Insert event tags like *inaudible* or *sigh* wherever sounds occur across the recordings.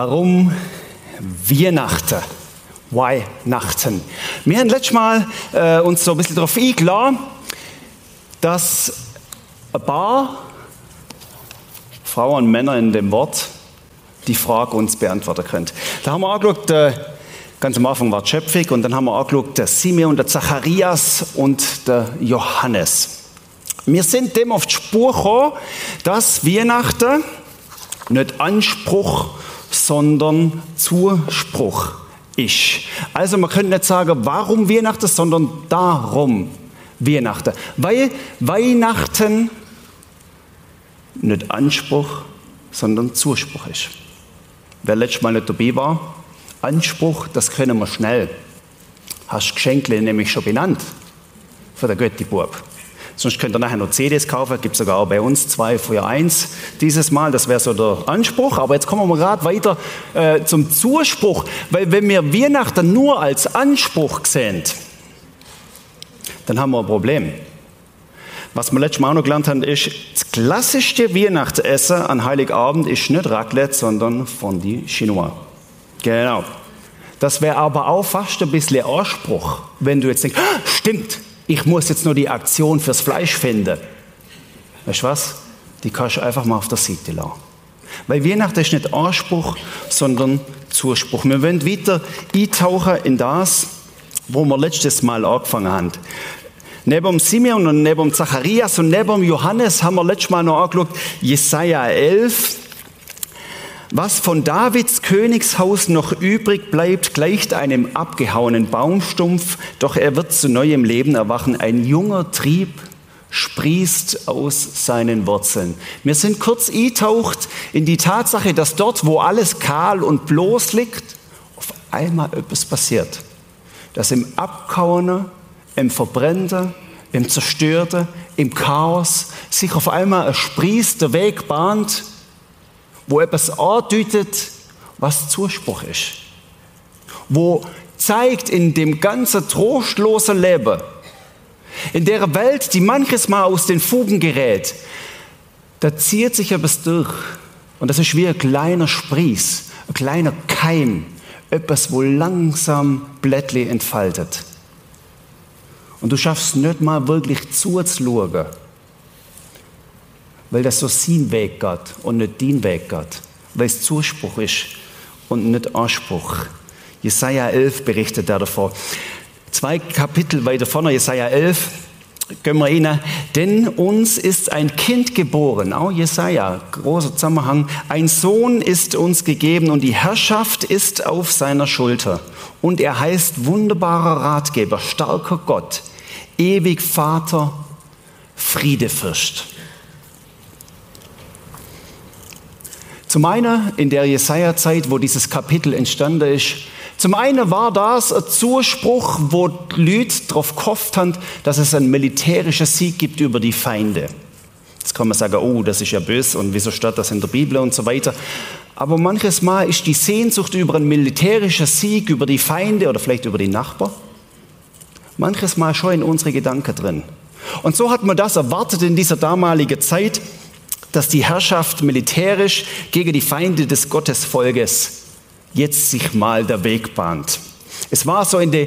Warum Weihnachten? Weihnachten. Wir haben letztes Mal äh, uns so ein bisschen darauf eingeladen, dass ein paar Frauen und Männer in dem Wort die Frage uns beantworten können. Da haben wir angeschaut, äh, ganz am Anfang war Schöpfig und dann haben wir angeschaut, der Simeon, der Zacharias und der Johannes. Wir sind dem auf die Spur gekommen, dass Weihnachten nicht Anspruch, sondern Zuspruch ist. Also man könnte nicht sagen, warum Weihnachten, sondern darum Weihnachten. Weil Weihnachten nicht Anspruch, sondern Zuspruch ist. Wer letztes Mal nicht dabei war, Anspruch, das können wir schnell. Hast Geschenkle nämlich schon benannt für den Götti-Bub. Sonst könnt ihr nachher noch CDs kaufen, gibt sogar auch bei uns zwei für eins dieses Mal. Das wäre so der Anspruch. Aber jetzt kommen wir gerade weiter äh, zum Zuspruch. Weil wenn wir Weihnachten nur als Anspruch sehen, dann haben wir ein Problem. Was wir letztes Mal auch noch gelernt haben, ist, das klassischste Weihnachtsessen an Heiligabend ist nicht Raclette, sondern Fondue Chinois. Genau. Das wäre aber auch fast ein bisschen Anspruch, wenn du jetzt denkst, ah, stimmt, ich muss jetzt nur die Aktion fürs Fleisch finden. Weißt du was? Die kannst du einfach mal auf der Seite lassen. Weil Weihnachten ist nicht Anspruch, sondern Zuspruch. Wir wollen weiter eintauchen in das, wo wir letztes Mal angefangen haben. Neben Simeon und neben Zacharias und neben Johannes haben wir letztes Mal noch angeschaut, Jesaja 11, was von Davids Königshaus noch übrig bleibt, gleicht einem abgehauenen Baumstumpf, doch er wird zu neuem Leben erwachen. Ein junger Trieb sprießt aus seinen Wurzeln. Wir sind kurz eintaucht in die Tatsache, dass dort, wo alles kahl und bloß liegt, auf einmal etwas passiert. Dass im Abkauen, im Verbrennten, im Zerstörten, im Chaos sich auf einmal ein Sprieß der Weg bahnt, wo etwas andeutet, was Zuspruch ist. Wo zeigt in dem ganzen trostlosen Leben, in der Welt, die manches Mal aus den Fugen gerät, da zieht sich etwas durch. Und das ist wie ein kleiner Sprieß, ein kleiner Keim, etwas, wo langsam Blättli entfaltet. Und du schaffst nicht mal wirklich zuzuschauen weil das so sein Weg geht und nicht dein Weg geht, weil es Zuspruch ist und nicht Anspruch. Jesaja 11 berichtet davon. Zwei Kapitel weiter vorne, Jesaja 11, gehen wir rein. Denn uns ist ein Kind geboren, auch Jesaja, großer Zusammenhang. Ein Sohn ist uns gegeben und die Herrschaft ist auf seiner Schulter. Und er heißt wunderbarer Ratgeber, starker Gott, ewig Vater, Friedefürst. Zum einen in der Jesaja-Zeit, wo dieses Kapitel entstanden ist. Zum einen war das ein Zuspruch, wo die Leute darauf gehofft haben, dass es einen militärischen Sieg gibt über die Feinde. Jetzt kann man sagen, oh, das ist ja böse und wieso steht das in der Bibel und so weiter. Aber manches Mal ist die Sehnsucht über einen militärischen Sieg über die Feinde oder vielleicht über die Nachbarn, manches Mal schon in unsere Gedanken drin. Und so hat man das erwartet in dieser damaligen Zeit dass die Herrschaft militärisch gegen die Feinde des Gottesvolkes jetzt sich mal der Weg bahnt. Es war so in der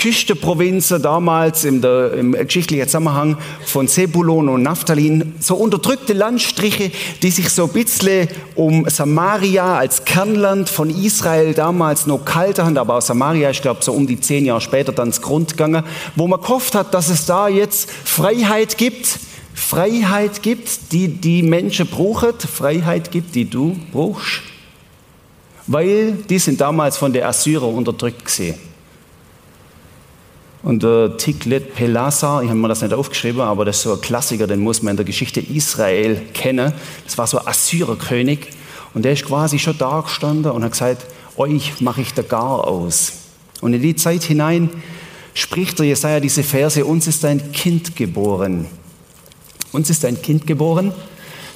Küstenprovinzen damals im, der, im geschichtlichen Zusammenhang von Zebulon und Naphthalin, so unterdrückte Landstriche, die sich so ein bisschen um Samaria als Kernland von Israel damals noch kalt haben, aber auch Samaria, ich glaube, so um die zehn Jahre später dann ins Grund gegangen, wo man gehofft hat, dass es da jetzt Freiheit gibt, Freiheit gibt, die die Menschen brauchen, Freiheit gibt, die du brauchst. Weil die sind damals von der Assyrer unterdrückt gesehen. Und der Tiglet Pelasa, ich habe mir das nicht aufgeschrieben, aber das ist so ein Klassiker, den muss man in der Geschichte Israel kennen. Das war so ein Assyrerkönig und der ist quasi schon da gestanden und hat gesagt, euch mache ich der Gar aus. Und in die Zeit hinein spricht der Jesaja diese Verse, uns ist ein Kind geboren. Uns ist ein Kind geboren.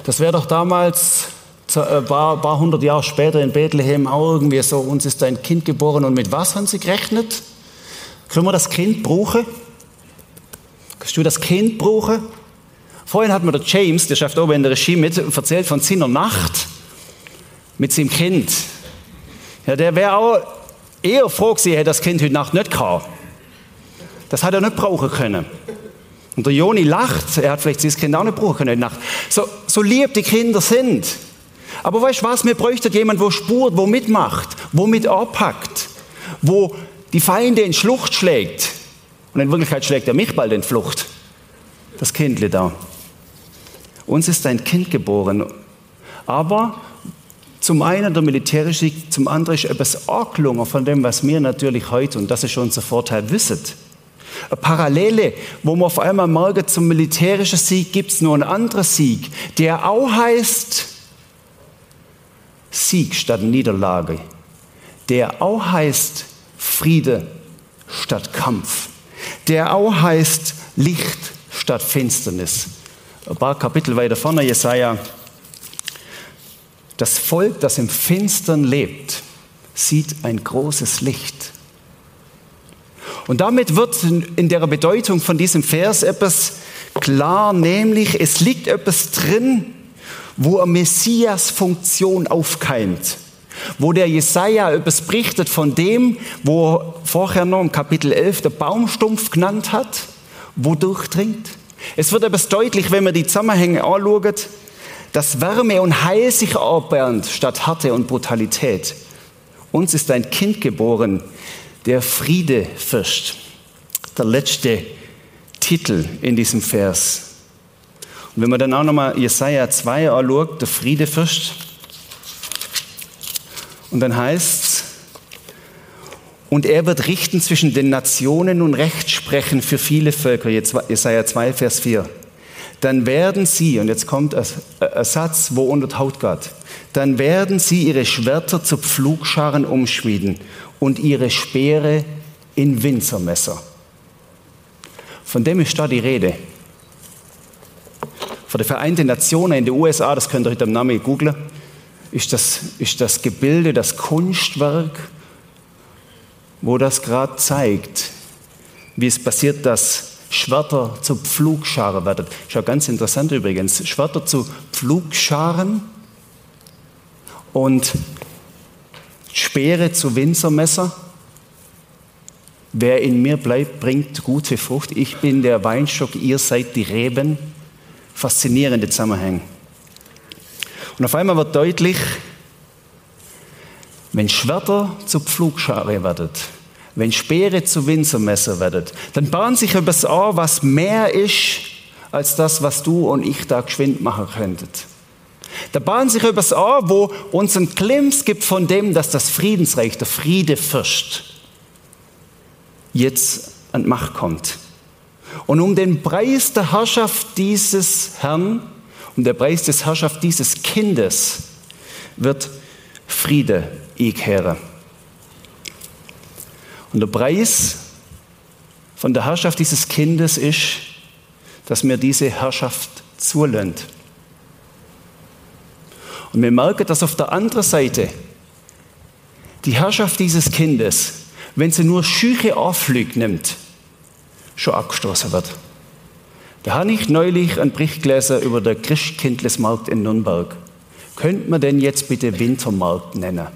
Das wäre doch damals, ein äh, paar, paar hundert Jahre später in Bethlehem auch irgendwie so, uns ist ein Kind geboren. Und mit was haben sie gerechnet? Können wir das Kind brauchen? Kannst du das Kind brauchen? Vorhin hat mir der James, der schafft oben in der Regie mit, erzählt von seiner Nacht mit seinem Kind. Ja, der wäre auch eher froh gewesen, hätte das Kind heute Nacht nicht gehabt. Das hat er nicht brauchen können. Und der Joni lacht, er hat vielleicht dieses Kind auch nicht brauchen können heute Nacht. So, so lieb die Kinder sind. Aber weißt du was, wir bräuchten jemanden, der spurt, wo mitmacht, wo mit anpackt, wo die Feinde in Schlucht schlägt. Und in Wirklichkeit schlägt er mich bald in Flucht. Das Kindle da. Uns ist ein Kind geboren. Aber zum einen der militärische zum anderen ist etwas angelungen von dem, was wir natürlich heute, und das ist unser Vorteil, wissen. Eine Parallele, wo man auf einmal merkt, zum militärischen Sieg gibt es nur einen anderen Sieg, der auch heißt Sieg statt Niederlage, der auch heißt Friede statt Kampf, der auch heißt Licht statt Finsternis. Ein paar Kapitel weiter vorne, Jesaja das Volk, das im Finstern lebt, sieht ein großes Licht. Und damit wird in der Bedeutung von diesem Vers etwas klar, nämlich es liegt etwas drin, wo eine Messias-Funktion aufkeimt, wo der Jesaja etwas berichtet von dem, wo vorher noch im Kapitel 11 der Baumstumpf genannt hat, wo durchdringt. Es wird etwas deutlich, wenn man die Zusammenhänge anschaut dass Wärme und Heil sich erbernt statt Härte und Brutalität. Uns ist ein Kind geboren, der Friede fürst. Der letzte Titel in diesem Vers. Und wenn man dann auch nochmal Jesaja 2 anschaut, der Friede fürst, und dann heißt es, und er wird richten zwischen den Nationen und Recht sprechen für viele Völker. Jesaja 2, Vers 4 dann werden sie, und jetzt kommt ein, Satz, wo unter Haut geht, dann werden sie ihre Schwerter zu Pflugscharen umschmieden und ihre Speere in Winzermesser. Von dem ist da die Rede. Von der Vereinten Nationen in den USA, das könnt ihr heute am Namen googeln, ist das, ist das Gebilde, das Kunstwerk, wo das gerade zeigt, wie es passiert, dass Schwerter zu Pflugscharen werden. Ja ganz interessant übrigens. Schwerter zu Pflugscharen und Speere zu Winzermesser. Wer in mir bleibt, bringt gute Frucht. Ich bin der Weinstock, ihr seid die Reben. Faszinierende Zusammenhänge. Und auf einmal wird deutlich, wenn Schwerter zu Pflugschare werden, wenn Speere zu Winzermesser werdet, dann bahnt sich etwas an, was mehr ist als das, was du und ich da geschwind machen könntet. Da bahnt sich etwas an, wo uns ein Glimpse gibt von dem, dass das Friedensreich, der Friede fürst, jetzt an die Macht kommt. Und um den Preis der Herrschaft dieses Herrn, um den Preis des Herrschaft dieses Kindes wird Friede einkehren. Und der Preis von der Herrschaft dieses Kindes ist, dass mir diese Herrschaft zulöhnt. Und wir merken, dass auf der anderen Seite die Herrschaft dieses Kindes, wenn sie nur schüche Anflüge nimmt, schon abgestoßen wird. Da habe ich neulich einen Bericht gelesen über den Christkindlesmarkt in Nürnberg. Könnte man den jetzt bitte Wintermarkt nennen?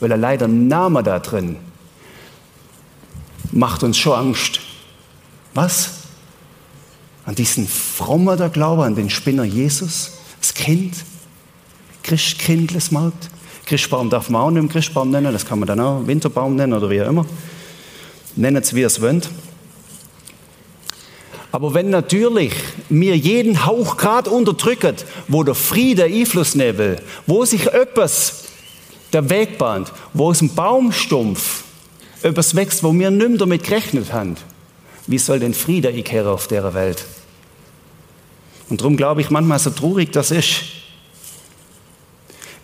Weil er leider Name da drin macht uns schon Angst. Was? An diesen Frommer der Glaube, an den Spinner Jesus, das Kind, Christkindlesmarkt. Christbaum darf man auch nicht Christbaum nennen, das kann man dann auch Winterbaum nennen oder wie auch immer. Nennen es, wie ihr es wollt. Aber wenn natürlich mir jeden Hauch grad unterdrücken, wo der Friede Einfluss nehmen will, wo sich etwas der Weg bahnt, wo aus dem Baumstumpf etwas wächst, wo wir nicht mehr damit gerechnet haben. Wie soll denn Friede einkehren auf der Welt? Und darum glaube ich manchmal so traurig das ist,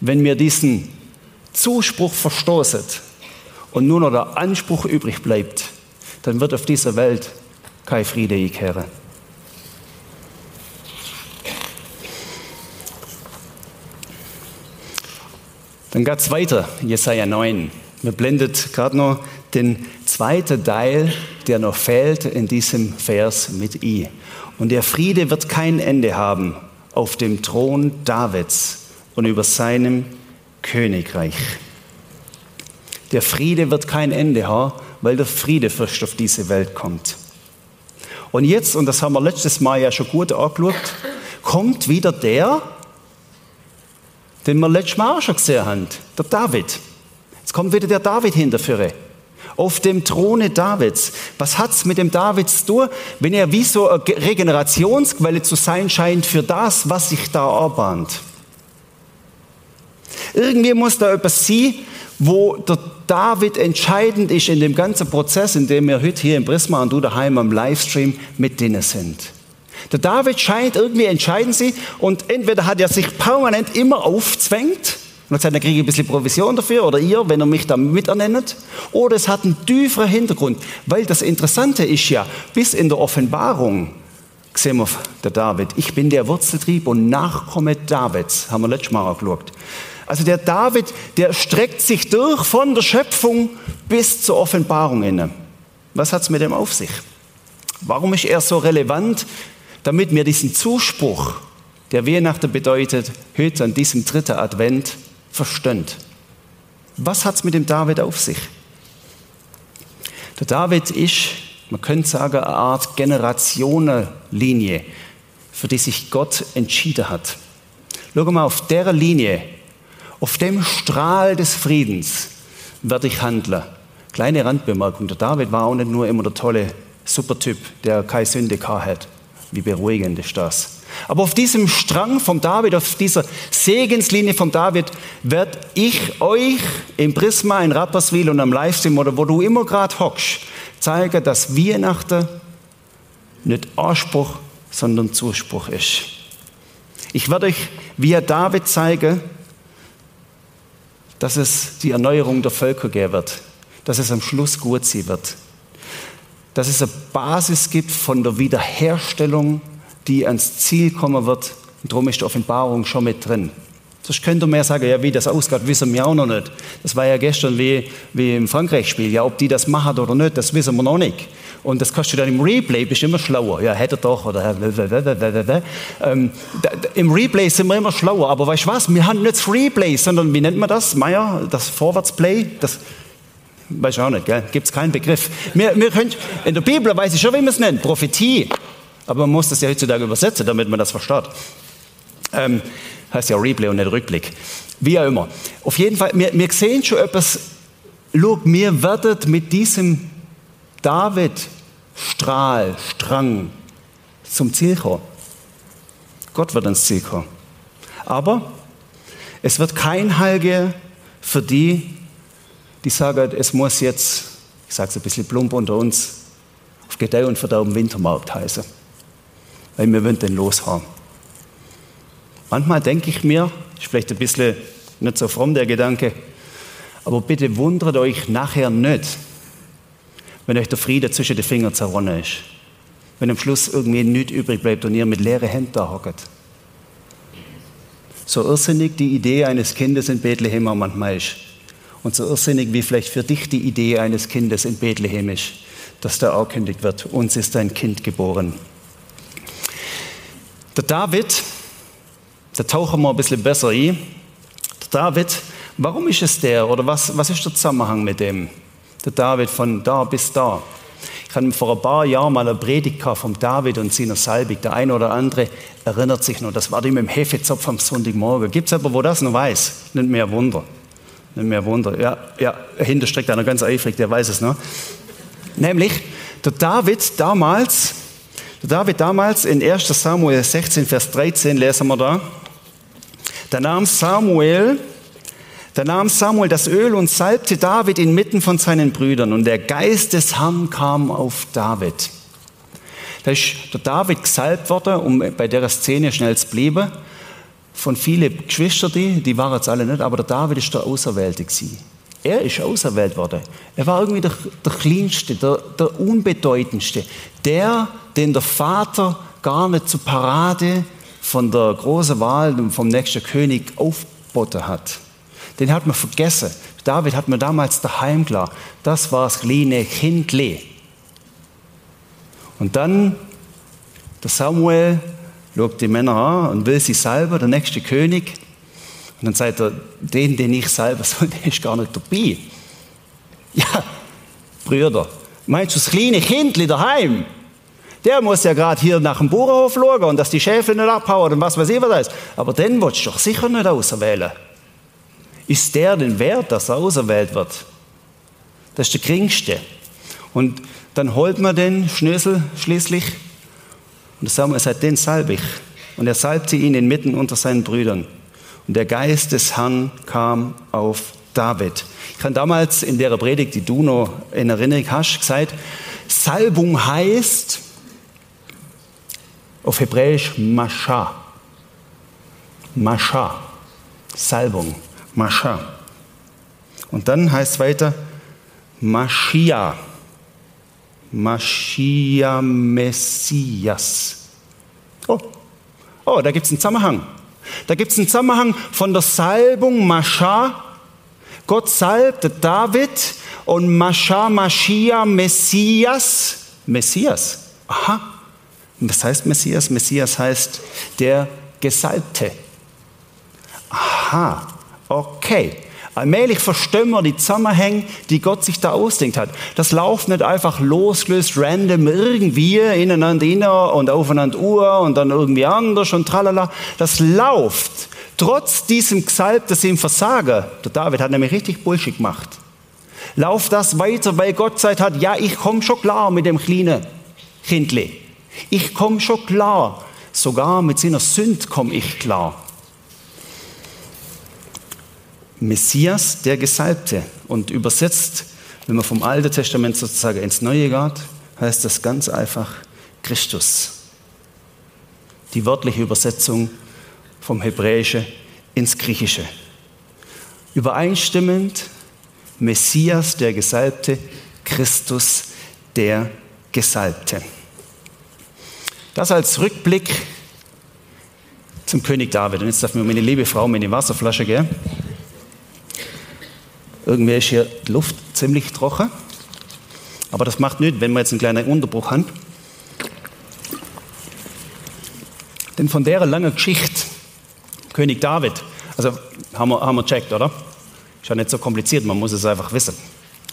wenn wir diesen Zuspruch verstoßen und nur noch der Anspruch übrig bleibt, dann wird auf dieser Welt kein Friede einkehren. Dann geht es weiter, Jesaja 9. Mir blendet gerade noch den zweiten Teil, der noch fehlt in diesem Vers mit I. Und der Friede wird kein Ende haben auf dem Thron Davids und über seinem Königreich. Der Friede wird kein Ende haben, weil der Friede fürst auf diese Welt kommt. Und jetzt, und das haben wir letztes Mal ja schon gut angeschaut, kommt wieder der, den wir letztes Mal auch schon gesehen haben, der David. Jetzt kommt wieder der David hinterführe. Auf dem Throne Davids. Was hat es mit dem David zu tun, wenn er wie so eine Regenerationsquelle zu sein scheint für das, was sich da anbahnt? Irgendwie muss da etwas sein, wo der David entscheidend ist in dem ganzen Prozess, in dem wir heute hier in Prisma und du daheim am Livestream mit denen sind. Der David scheint irgendwie entscheidend sie und entweder hat er sich permanent immer aufzwängt und hat sagt, dann kriege ich ein bisschen Provision dafür oder ihr, wenn ihr mich da miternennt. Oder es hat einen tieferen Hintergrund, weil das Interessante ist ja, bis in der Offenbarung sehen wir der David, ich bin der Wurzeltrieb und Nachkomme Davids, haben wir letztes Mal auch geschaut. Also der David, der streckt sich durch von der Schöpfung bis zur Offenbarung inne. Was hat es mit dem auf sich? Warum ist er so relevant, damit wir diesen Zuspruch, der Weihnachten bedeutet, heute an diesem dritten Advent, verstehen? Was hat es mit dem David auf sich? Der David ist, man könnte sagen, eine Art Generationenlinie, für die sich Gott entschieden hat. Schau mal, auf der Linie auf dem Strahl des Friedens werde ich handeln. Kleine Randbemerkung, der David war auch nicht nur immer der tolle Supertyp, der keine Sünde hat. Wie beruhigend ist das? Aber auf diesem Strang vom David, auf dieser Segenslinie vom David, werde ich euch im Prisma, in Rapperswil und am Livestream oder wo du immer gerade hockst, zeigen, dass Weihnachten nicht Anspruch, sondern Zuspruch ist. Ich werde euch via David zeigen, dass es die Erneuerung der Völker geben wird, dass es am Schluss gut sein wird, dass es eine Basis gibt von der Wiederherstellung, die ans Ziel kommen wird. Und darum ist die Offenbarung schon mit drin. Sonst könnte man ja sagen, ja, wie das ausgeht, wissen wir auch noch nicht. Das war ja gestern wie, wie im Frankreich-Spiel. Ja, ob die das machen oder nicht, das wissen wir noch nicht. Und das kannst du dann im Replay, bist immer schlauer. Ja, hätte doch, oder ähm, im Replay sind wir immer schlauer. Aber weißt du was? Wir haben nicht das Replay, sondern wie nennt man das? Meier, das Vorwärtsplay? Das, weiß ich auch nicht, Gibt es keinen Begriff. Wir, wir können, in der Bibel weiß ich schon, wie man es nennt. Prophetie. Aber man muss das ja heutzutage übersetzen, damit man das versteht. Ähm, heißt ja Replay und nicht Rückblick. Wie auch immer. Auf jeden Fall, wir, wir sehen schon etwas. Schau, wir werden mit diesem David Strahl, Strang zum Ziel kommen. Gott wird ans Ziel kommen. Aber es wird kein Heil geben für die, die sagen, es muss jetzt, ich sage es ein bisschen plump unter uns, auf Gedeih und Verderben Wintermarkt heißen. Weil wir wollen den loshaben. Manchmal denke ich mir, ist vielleicht ein bisschen nicht so fromm der Gedanke, aber bitte wundert euch nachher nicht, wenn euch der Friede zwischen den Fingern zerronnen ist. Wenn am Schluss irgendwie nichts übrig bleibt und ihr mit leeren Händen da hockt. So irrsinnig die Idee eines Kindes in Bethlehem auch manchmal ist. Und so irrsinnig wie vielleicht für dich die Idee eines Kindes in Bethlehem ist, dass da auch kündigt wird, uns ist ein Kind geboren. Der David, da tauchen wir ein bisschen besser ein. Der David, warum ist es der oder was, was ist der Zusammenhang mit dem? Der David von da bis da. Ich hatte vor ein paar Jahren mal eine Predigt vom David und seiner Salbig. Der eine oder andere erinnert sich noch, das war die mit dem Hefezopf am Sonntagmorgen. Gibt es aber, wo das noch weiß? Nicht mehr Wunder. Nicht mehr Wunder. Ja, ja, dahinter steckt einer ganz eifrig, der weiß es noch. Nämlich, der David damals, der David damals in 1 Samuel 16, Vers 13 lesen wir da. Da nahm Samuel da nahm Samuel das Öl und salbte David inmitten von seinen Brüdern und der Geist des Herrn kam auf David. Da ist der David gesalbt worden, um bei der Szene schnell zu bleiben, von vielen Geschwistern, die, die waren jetzt alle nicht, aber der David ist der Auserwählte gewesen. Er ist auserwählt worden. Er war irgendwie der, der Kleinste, der, der Unbedeutendste, der, den der Vater gar nicht zur Parade von der großen Wahl vom nächsten König aufgeboten hat den hat man vergessen. David hat mir damals daheim klar. Das war das kleine Kindle. Und dann, der Samuel schaut die Männer an und will sie selber, der nächste König. Und dann sagt er, den, den ich selber soll, *laughs* der ist gar nicht dabei. Ja, Brüder, meinst du das kleine Kindli daheim? Der muss ja gerade hier nach dem Bauernhof schauen und dass die Schäfe nicht abhauen und was weiß ich was das ist. Aber den willst du doch sicher nicht auserwählen. Ist der denn wert, dass er auserwählt wird? Das ist der geringste. Und dann holt man den Schnösel schließlich und der Samuel sagt, den salbe ich. Und er salbte ihn inmitten unter seinen Brüdern. Und der Geist des Herrn kam auf David. Ich habe damals in der Predigt, die du noch in Erinnerung hast, gesagt, Salbung heißt auf Hebräisch Mascha. Mascha. Salbung. Mascha. Und dann heißt es weiter Maschia. Maschia Messias. Oh, oh da gibt es einen Zusammenhang. Da gibt es einen Zusammenhang von der Salbung Mascha. Gott salbte David und Mascha, Maschia, Messias. Messias. Aha. Was heißt Messias? Messias heißt der Gesalbte. Aha. Okay. Allmählich verstehen wir die Zusammenhänge, die Gott sich da ausdenkt hat. Das läuft nicht einfach losgelöst, random, irgendwie ineinander inner und aufeinander Uhr und dann irgendwie anders und tralala. Das läuft. Trotz diesem Gesalb, das ihm versagen. Der David hat nämlich richtig Bullshit gemacht. Lauft das weiter, weil Gott sagt hat, ja, ich komme schon klar mit dem kleinen Kindli. Ich komme schon klar. Sogar mit seiner Sünd komme ich klar. Messias, der Gesalbte. Und übersetzt, wenn man vom Alten Testament sozusagen ins Neue geht, heißt das ganz einfach Christus. Die wörtliche Übersetzung vom Hebräischen ins Griechische. Übereinstimmend Messias, der Gesalbte, Christus, der Gesalbte. Das als Rückblick zum König David. Und jetzt darf mir meine liebe Frau meine Wasserflasche geben. Irgendwie ist hier die Luft ziemlich trocken. Aber das macht nichts, wenn wir jetzt einen kleinen Unterbruch haben. Denn von der langen Geschichte, König David, also haben wir, haben wir checkt, oder? Ist ja nicht so kompliziert, man muss es einfach wissen.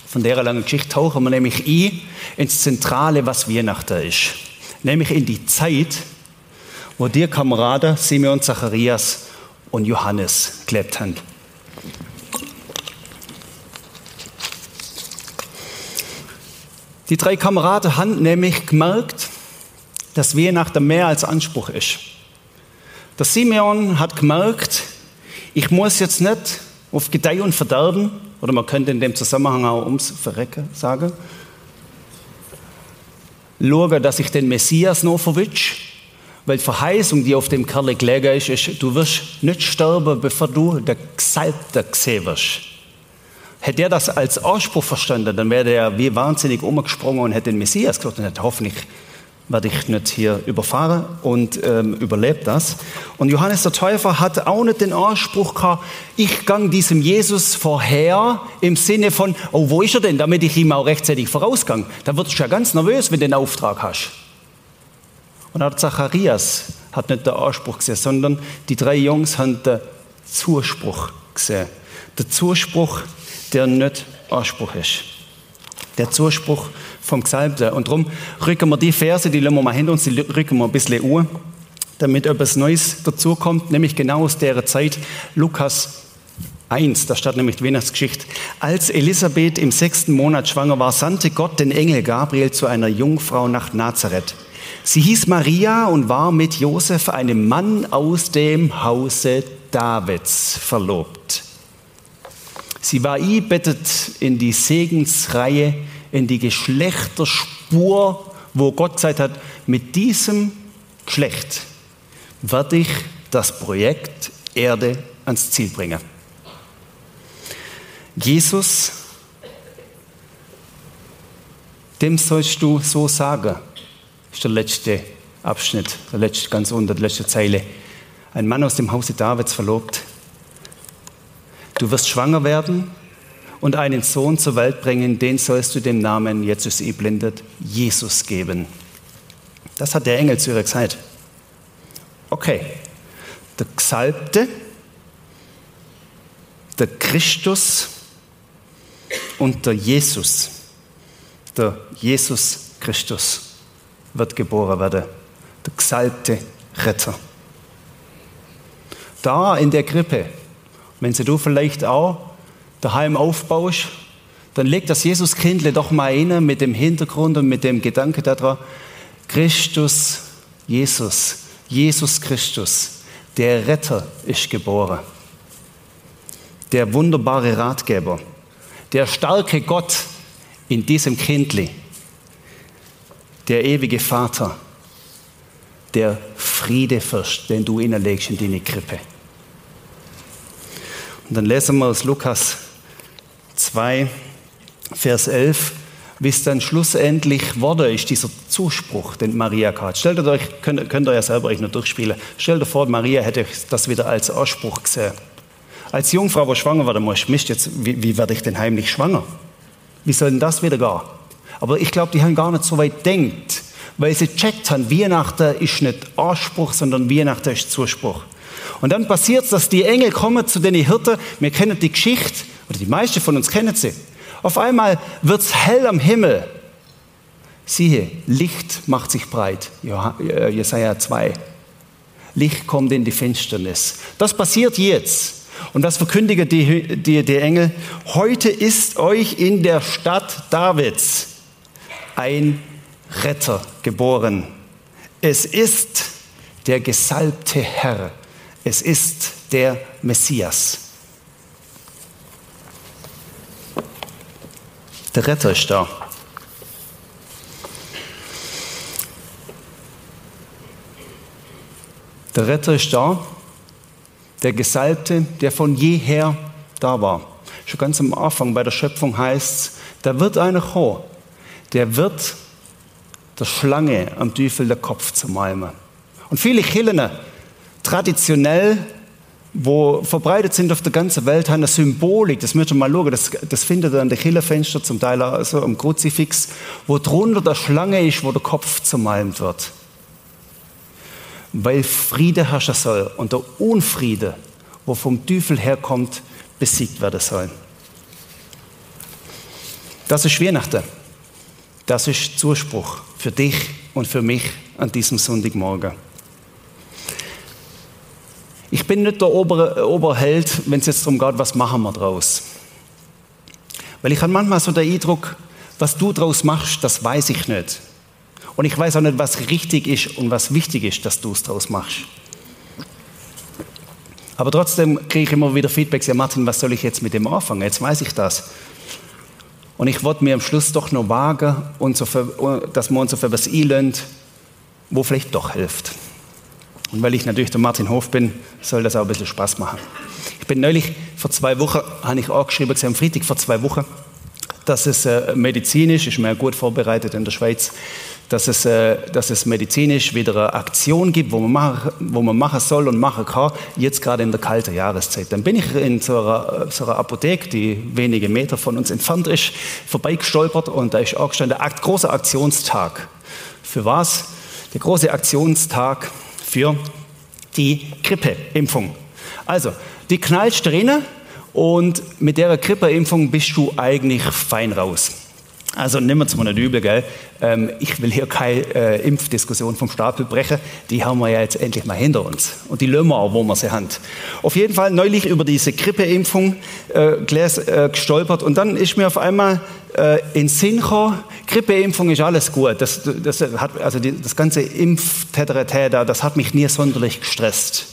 Von der langen Geschichte tauchen wir nämlich ein ins Zentrale, was Weihnachten ist. Nämlich in die Zeit, wo die Kameraden Simeon, Zacharias und Johannes gelebt haben. Die drei Kameraden haben nämlich gemerkt, dass Weihnachten mehr als Anspruch ist. Der Simeon hat gemerkt, ich muss jetzt nicht auf Gedeih und Verderben, oder man könnte in dem Zusammenhang auch ums Verrecken sagen, schauen, dass ich den Messias noch verwitsch, weil die Verheißung, die auf dem Kerl gelegen ist, ist, du wirst nicht sterben, bevor du der Gesalbte gesehen wirst. Hätte er das als Ausspruch verstanden, dann wäre er wie wahnsinnig umgesprungen und hätte den Messias gesagt und hätte hoffentlich werde ich nicht hier überfahren und ähm, überlebt das. Und Johannes der Täufer hat auch nicht den Anspruch gehabt, ich gang diesem Jesus vorher im Sinne von, oh, wo ist er denn, damit ich ihm auch rechtzeitig vorausgang. Da wirst du ja ganz nervös, wenn du den Auftrag hast. Und auch Zacharias hat nicht den Anspruch gesehen, sondern die drei Jungs haben den Zuspruch gesehen. Der Zuspruch, der nicht Anspruch ist. Der Zuspruch vom Gesalbten. Und darum rücken wir die Verse, die lassen wir mal hinter uns, die rücken wir ein bisschen uhr, damit etwas Neues dazukommt, nämlich genau aus der Zeit, Lukas 1, da steht nämlich die Weihnachtsgeschichte. Als Elisabeth im sechsten Monat schwanger war, sandte Gott den Engel Gabriel zu einer Jungfrau nach Nazareth. Sie hieß Maria und war mit Josef, einem Mann aus dem Hause Davids, verlobt. Sie war einbettet in die Segensreihe, in die Geschlechterspur, wo Gott gesagt hat, mit diesem Geschlecht werde ich das Projekt Erde ans Ziel bringen. Jesus, dem sollst du so sagen, ist der letzte Abschnitt, der letzte, ganz unter der letzte Zeile. Ein Mann aus dem Hause Davids verlobt, Du wirst schwanger werden und einen Sohn zur Welt bringen, den sollst du dem Namen, jetzt ist sie blindet, Jesus geben. Das hat der Engel zu ihrer gesagt. Okay, der Gesalbte, der Christus und der Jesus, der Jesus Christus, wird geboren werden, der gesalbte Retter. Da in der Krippe, wenn sie du vielleicht auch daheim aufbaust, dann leg das Jesuskindle doch mal rein mit dem Hintergrund und mit dem Gedanke daran, Christus, Jesus, Jesus Christus, der Retter ist geboren. Der wunderbare Ratgeber, der starke Gott in diesem Kindli, der ewige Vater, der Friedefürst, den du innerlegst in deine Krippe. Und dann lesen wir aus Lukas 2, Vers 11, wie es dann schlussendlich wurde, ist dieser Zuspruch, den Maria hat. Stellt euch, könnt, könnt ihr ja selber euch noch durchspielen. Stellt euch vor, Maria hätte das wieder als Ausspruch gesehen. Als Jungfrau, die schwanger werden muss, Mist, jetzt, wie, wie werde ich denn heimlich schwanger? Wie soll denn das wieder gehen? Aber ich glaube, die haben gar nicht so weit denkt, weil sie checkt haben, Weihnachten ist nicht Ausspruch, sondern Weihnachten ist Zuspruch. Und dann passiert es, dass die Engel kommen zu den Hirten. Wir kennen die Geschichte, oder die meisten von uns kennen sie. Auf einmal wird es hell am Himmel. Siehe, Licht macht sich breit. Äh, Jesaja 2. Licht kommt in die Finsternis. Das passiert jetzt. Und das verkündigen die, die, die Engel. Heute ist euch in der Stadt Davids ein Retter geboren. Es ist der gesalbte Herr. Es ist der Messias. Der Retter ist da. Der Retter ist da, der Gesalbte, der von jeher da war. Schon ganz am Anfang bei der Schöpfung heißt es, da wird einer kommen, der wird der Schlange am Teufel der Kopf zermalmen. Und viele Kirchen traditionell wo verbreitet sind auf der ganzen Welt, haben eine Symbolik, das müsst ihr mal schauen, das, das findet ihr an den Killerfenstern, zum Teil also am Kruzifix, wo drunter der Schlange ist, wo der Kopf zermalmt wird. Weil Friede herrschen soll und der Unfriede, wo vom Teufel herkommt, besiegt werden soll. Das ist Weihnachten. Das ist Zuspruch für dich und für mich an diesem Sonntagmorgen. Ich bin nicht der Ober Oberheld, wenn es jetzt darum geht, was machen wir draus. Weil ich habe manchmal so den Eindruck, was du draus machst, das weiß ich nicht. Und ich weiß auch nicht, was richtig ist und was wichtig ist, dass du es draus machst. Aber trotzdem kriege ich immer wieder Feedback, ja Martin, was soll ich jetzt mit dem anfangen? Jetzt weiß ich das. Und ich wollte mir am Schluss doch noch wagen, dass wir uns auf etwas einlösen, wo vielleicht doch hilft. Und weil ich natürlich der Martin Hof bin, soll das auch ein bisschen Spaß machen. Ich bin neulich vor zwei Wochen, habe ich auch geschrieben, am Freitag vor zwei Wochen, dass es äh, medizinisch, ist mir gut vorbereitet in der Schweiz, dass es, äh, dass es medizinisch wieder eine Aktion gibt, wo man, machen, wo man machen soll und machen kann, jetzt gerade in der kalten Jahreszeit. Dann bin ich in so einer, so einer Apotheke, die wenige Meter von uns entfernt ist, vorbeigestolpert und da ist auch gestanden, der große Aktionstag. Für was? Der große Aktionstag für die Grippeimpfung. Also, die knallst drinnen und mit der Grippeimpfung bist du eigentlich fein raus. Also nimm es mal nicht übel, gell? Ähm, ich will hier keine äh, Impfdiskussion vom Stapel brechen. Die haben wir ja jetzt endlich mal hinter uns. Und die lösen wir auch, wo wir sie haben. Auf jeden Fall neulich über diese Grippeimpfung äh, äh, gestolpert und dann ist mir auf einmal äh, in Sinn gekommen, Grippeimpfung ist alles gut. Das, das, hat, also die, das ganze Impftäter, das hat mich nie sonderlich gestresst.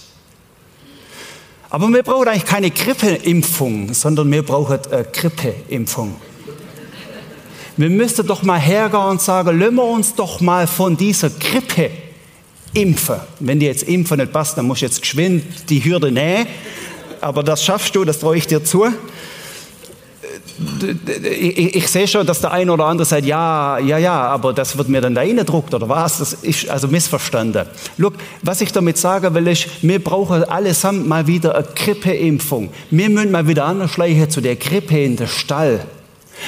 Aber wir brauchen eigentlich keine Grippeimpfung, sondern wir brauchen eine Grippeimpfung. Wir müssten doch mal hergehen und sagen, lassen wir uns doch mal von dieser Grippe impfen. Wenn dir jetzt impfen nicht passt, dann musst du jetzt geschwind die Hürde nähen. Aber das schaffst du, das traue ich dir zu. Ich, ich, sehe schon, dass der eine oder andere sagt, ja, ja, ja, aber das wird mir dann da reingedruckt oder was? Das ist also missverstanden. Look, was ich damit sagen will, ist, wir brauchen allesamt mal wieder eine Grippeimpfung. Wir müssen mal wieder anschleichen zu der Grippe in der Stall.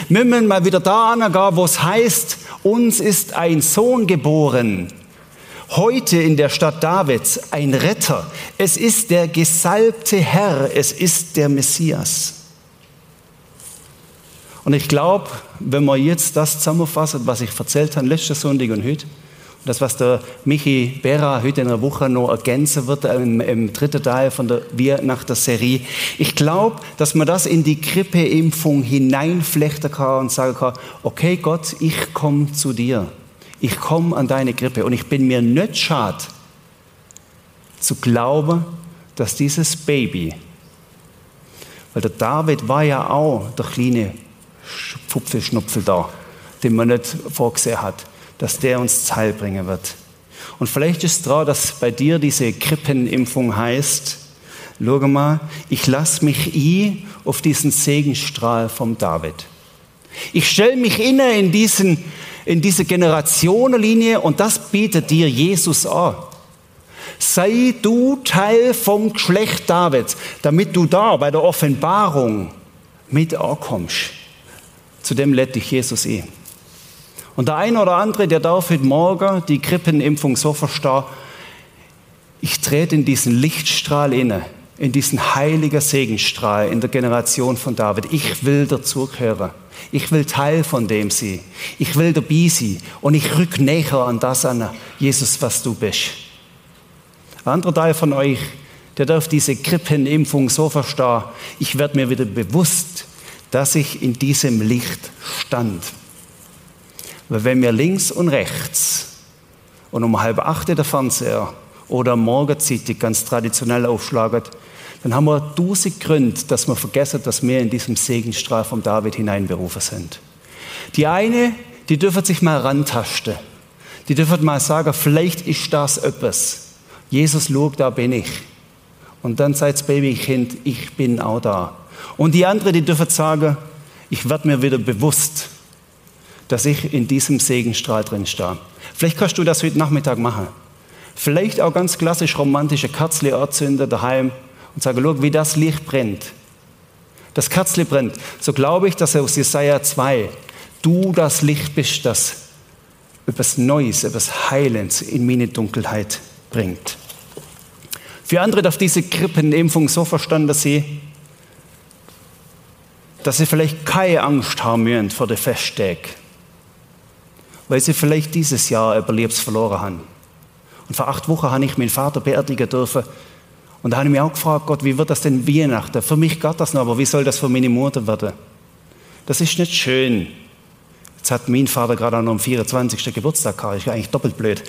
Wir müssen mal wieder da angehen, wo es heißt, uns ist ein Sohn geboren. Heute in der Stadt Davids ein Retter. Es ist der gesalbte Herr, es ist der Messias. Und ich glaube, wenn wir jetzt das zusammenfassen, was ich erzählt habe, letzte Sonntag und heute, das, was der Michi Bera heute in der Woche noch ergänzen wird im, im dritten Teil von der Wir nach der Serie. Ich glaube, dass man das in die Grippeimpfung hineinflechten kann und sagen kann, okay Gott, ich komme zu dir. Ich komme an deine Grippe und ich bin mir nicht schade zu glauben, dass dieses Baby, weil der David war ja auch der kleine Pfupfelschnupfel da, den man nicht vorgesehen hat dass der uns zu Heil bringen wird. Und vielleicht ist es dran, dass bei dir diese Krippenimpfung heißt, schau mal, ich lasse mich ein auf diesen Segenstrahl vom David. Ich stelle mich inne in, diesen, in diese Generationenlinie und das bietet dir Jesus an. Sei du Teil vom Geschlecht Davids, damit du da bei der Offenbarung mit ankommst. Zu dem lädt dich Jesus ein. Und der eine oder andere, der darf heute Morgen die Krippenimpfung so verstehen, ich trete in diesen Lichtstrahl inne, in diesen heiligen Segenstrahl in der Generation von David. Ich will dazugehören. Ich will Teil von dem sein. Ich will dabei sein. Und ich rück näher an das an, Jesus, was du bist. Ein anderer Teil von euch, der darf diese Krippenimpfung so verstehen. Ich werde mir wieder bewusst, dass ich in diesem Licht stand. Weil wenn wir links und rechts und um halb acht der Fernseher oder Morgenzeitung ganz traditionell aufschlagen, dann haben wir tausend Gründe, dass wir vergessen, dass wir in diesem Segenstrahl von David hineinberufen sind. Die eine, die dürfen sich mal rantasten. Die dürfen mal sagen, vielleicht ist das etwas. Jesus, schau, da bin ich. Und dann das Babykind, ich bin auch da. Und die andere, die dürfen sagen, ich werde mir wieder bewusst, dass ich in diesem Segenstrahl drin stehe. Vielleicht kannst du das heute Nachmittag machen. Vielleicht auch ganz klassisch romantische Kerzle anzünden daheim und sagen, schau, wie das Licht brennt. Das Kerzle brennt. So glaube ich, dass aus Jesaja 2 du das Licht bist, das etwas Neues, etwas Heilens in meine Dunkelheit bringt. Für andere darf diese Krippenimpfung so verstanden sein, dass sie vielleicht keine Angst haben müssen vor der Festtag weil sie vielleicht dieses Jahr Überlebens verloren haben. Und vor acht Wochen habe ich meinen Vater beerdigen dürfen. Und da habe ich mich auch gefragt, Gott, wie wird das denn Weihnachten? Für mich geht das noch, aber wie soll das für meine Mutter werden? Das ist nicht schön. Jetzt hat mein Vater gerade noch am 24. Geburtstag gehabt. Ich eigentlich doppelt blöd.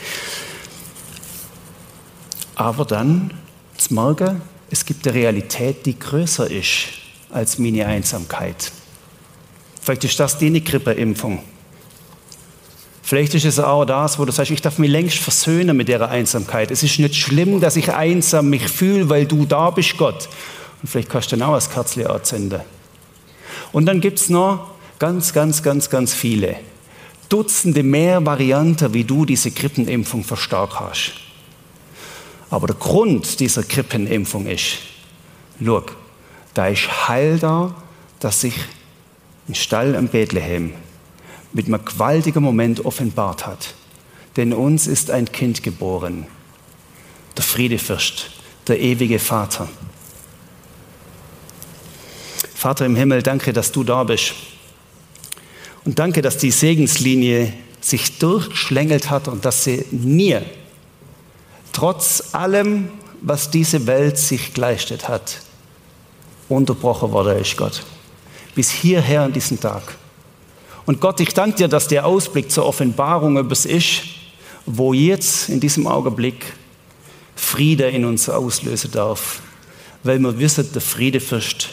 Aber dann zu merken, es gibt eine Realität, die größer ist als meine Einsamkeit. Vielleicht ist das die Grippeimpfung. Vielleicht ist es auch das, wo du sagst, ich darf mich längst versöhnen mit der Einsamkeit. Es ist nicht schlimm, dass ich einsam mich fühle, weil du da bist, Gott. Und vielleicht kannst du dann auch ein Kerzchen anzünden. Und dann gibt es noch ganz, ganz, ganz, ganz viele. Dutzende mehr Varianten, wie du diese Krippenimpfung verstärkt hast. Aber der Grund dieser Krippenimpfung ist, schau, da ist Heil da, dass sich ein Stall am Bethlehem mit einem gewaltigen Moment offenbart hat. Denn uns ist ein Kind geboren, der Friedefürst, der ewige Vater. Vater im Himmel, danke, dass du da bist. Und danke, dass die Segenslinie sich durchschlängelt hat und dass sie nie, trotz allem, was diese Welt sich geleistet hat, unterbrochen wurde, ist Gott. Bis hierher an diesen Tag. Und Gott, ich danke dir, dass der Ausblick zur Offenbarung etwas ist, wo jetzt in diesem Augenblick Friede in uns auslösen darf, weil wir wissen, der Friedefürst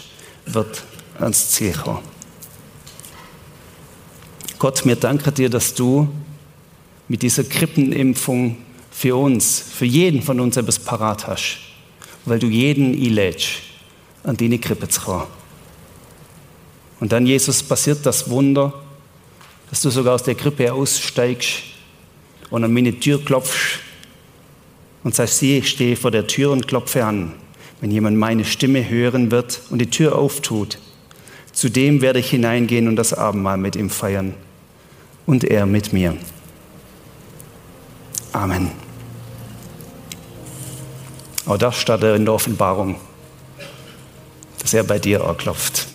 wird ans Ziel kommen. Gott, wir danken dir, dass du mit dieser Krippenimpfung für uns, für jeden von uns etwas parat hast, weil du jeden einlädst, an deine Krippe zu kommen. Und dann, Jesus, passiert das Wunder, dass du sogar aus der Krippe aussteigst und an meine Tür klopfst und sagst, sieh, ich stehe vor der Tür und klopfe an. Wenn jemand meine Stimme hören wird und die Tür auftut, zu dem werde ich hineingehen und das Abendmahl mit ihm feiern und er mit mir. Amen. Auch das steht in der Offenbarung, dass er bei dir anklopft.